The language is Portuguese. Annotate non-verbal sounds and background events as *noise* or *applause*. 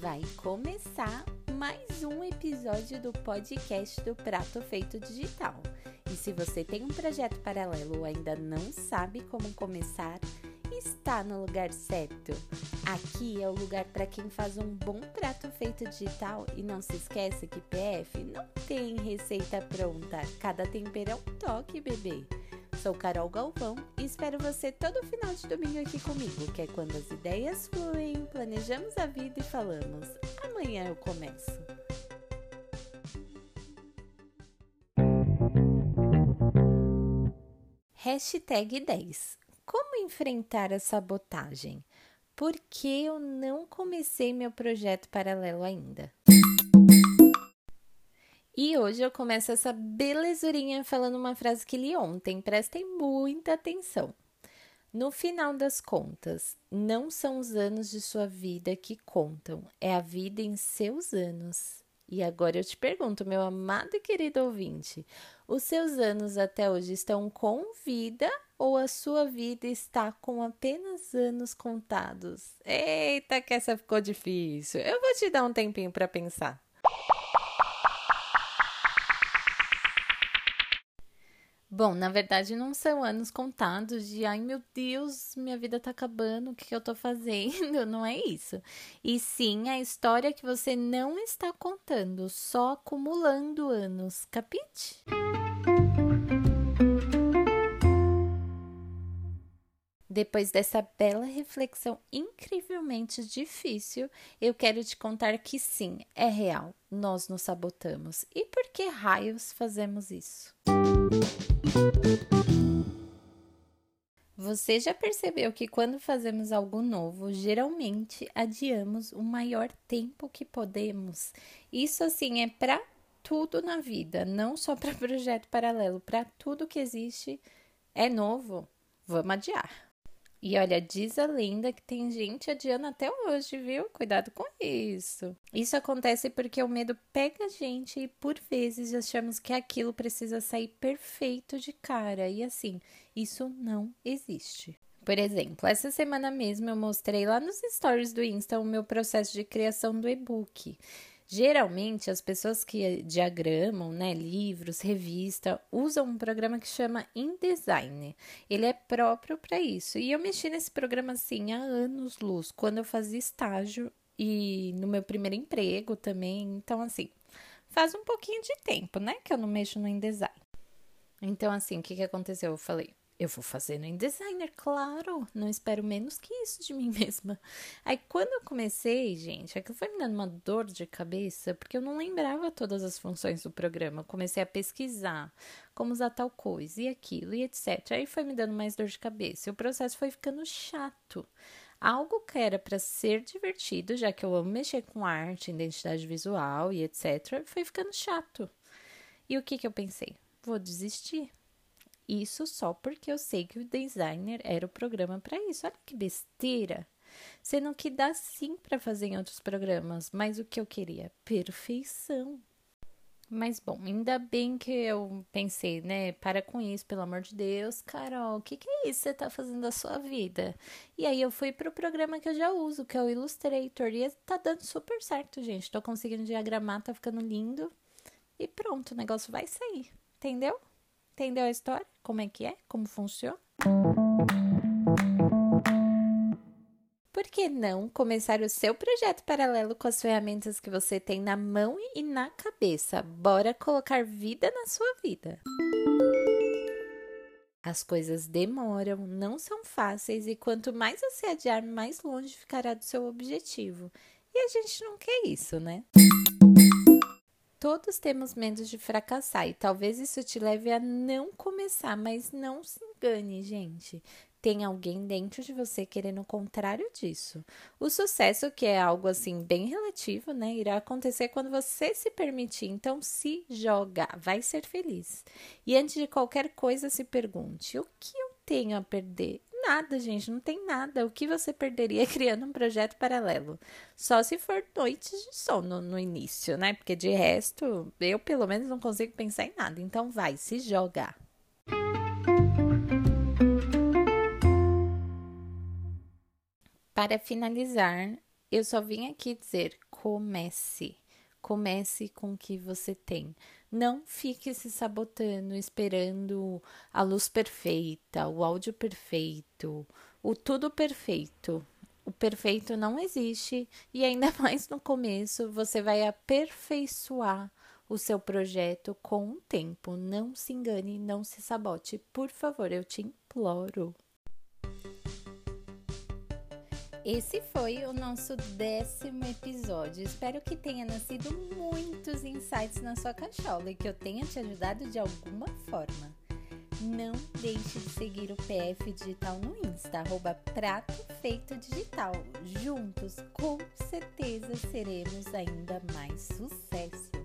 Vai começar mais um episódio do podcast do Prato Feito Digital. E se você tem um projeto paralelo ou ainda não sabe como começar, está no lugar certo. Aqui é o lugar para quem faz um bom prato feito digital e não se esqueça que PF não tem receita pronta. Cada tempero é um toque, bebê. Sou Carol Galvão e espero você todo final de domingo aqui comigo, que é quando as ideias fluem, planejamos a vida e falamos. Amanhã eu começo. Hashtag 10. Como enfrentar a sabotagem? Por que eu não comecei meu projeto paralelo ainda? E hoje eu começo essa belezurinha falando uma frase que li ontem, prestem muita atenção. No final das contas, não são os anos de sua vida que contam, é a vida em seus anos. E agora eu te pergunto, meu amado e querido ouvinte, os seus anos até hoje estão com vida ou a sua vida está com apenas anos contados? Eita, que essa ficou difícil. Eu vou te dar um tempinho para pensar. Bom, na verdade não são anos contados de ai meu Deus, minha vida tá acabando, o que, que eu tô fazendo? *laughs* Não é isso. E sim a história que você não está contando, só acumulando anos, capite? Depois dessa bela reflexão incrivelmente difícil, eu quero te contar que sim, é real, nós nos sabotamos. E por que raios fazemos isso? Você já percebeu que quando fazemos algo novo, geralmente adiamos o maior tempo que podemos? Isso assim é para tudo na vida, não só para *laughs* projeto paralelo, para tudo que existe é novo. Vamos adiar. E olha, diz a lenda que tem gente adiando até hoje, viu? Cuidado com isso. Isso acontece porque o medo pega a gente e por vezes achamos que aquilo precisa sair perfeito de cara. E assim, isso não existe. Por exemplo, essa semana mesmo eu mostrei lá nos stories do Insta o meu processo de criação do e-book. Geralmente, as pessoas que diagramam, né, livros, revista, usam um programa que chama InDesign. Ele é próprio para isso. E eu mexi nesse programa assim há anos luz, quando eu fazia estágio e no meu primeiro emprego também. Então, assim, faz um pouquinho de tempo, né, que eu não mexo no InDesign. Então, assim, o que, que aconteceu? Eu falei, eu vou fazer no InDesigner, claro. Não espero menos que isso de *laughs* mim mesma. Aí, quando eu comecei, gente, aquilo foi me dando uma dor de cabeça, porque eu não lembrava todas as funções do programa. Eu comecei a pesquisar como usar tal coisa e aquilo e etc. Aí foi me dando mais dor de cabeça. E o processo foi ficando chato. Algo que era para ser divertido, já que eu amo mexer com arte, identidade visual e etc., foi ficando chato. E o que, que eu pensei? Vou desistir isso só porque eu sei que o designer era o programa para isso. Olha que besteira. Sendo que dá sim para fazer em outros programas, mas o que eu queria? Perfeição. Mas bom, ainda bem que eu pensei, né? Para com isso, pelo amor de Deus, Carol, o que, que é isso que você tá fazendo da sua vida? E aí eu fui pro programa que eu já uso, que é o Illustrator, e tá dando super certo, gente. Tô conseguindo diagramar, tá ficando lindo. E pronto, o negócio vai sair, entendeu? Entendeu a história? Como é que é? Como funciona? Por que não começar o seu projeto paralelo com as ferramentas que você tem na mão e na cabeça? Bora colocar vida na sua vida. As coisas demoram, não são fáceis e quanto mais você adiar, mais longe ficará do seu objetivo. E a gente não quer isso, né? Todos temos medo de fracassar e talvez isso te leve a não começar, mas não se engane, gente. Tem alguém dentro de você querendo o contrário disso. O sucesso, que é algo assim bem relativo, né, irá acontecer quando você se permitir. Então, se joga, vai ser feliz. E antes de qualquer coisa, se pergunte: o que eu tenho a perder? Nada, gente, não tem nada. O que você perderia *laughs* criando um projeto paralelo? Só se for noites de sono no início, né? Porque de resto, eu pelo menos não consigo pensar em nada. Então vai, se jogar. Para finalizar, Eu só vim aqui dizer: comece. Comece com o que você tem. Não fique se sabotando, esperando a luz perfeita, o áudio perfeito, o tudo perfeito. O perfeito não existe e ainda *laughs* mais no começo você vai aperfeiçoar o seu projeto com o tempo. Não se engane, não se sabote. Por favor, eu te imploro. Esse foi o nosso décimo episódio. Espero que tenha nascido muitos insights na sua cachola e que eu tenha te ajudado de alguma forma. Não deixe de seguir o PF Digital no Insta, arroba Prato Feito Digital. Juntos, com certeza, seremos ainda mais sucesso.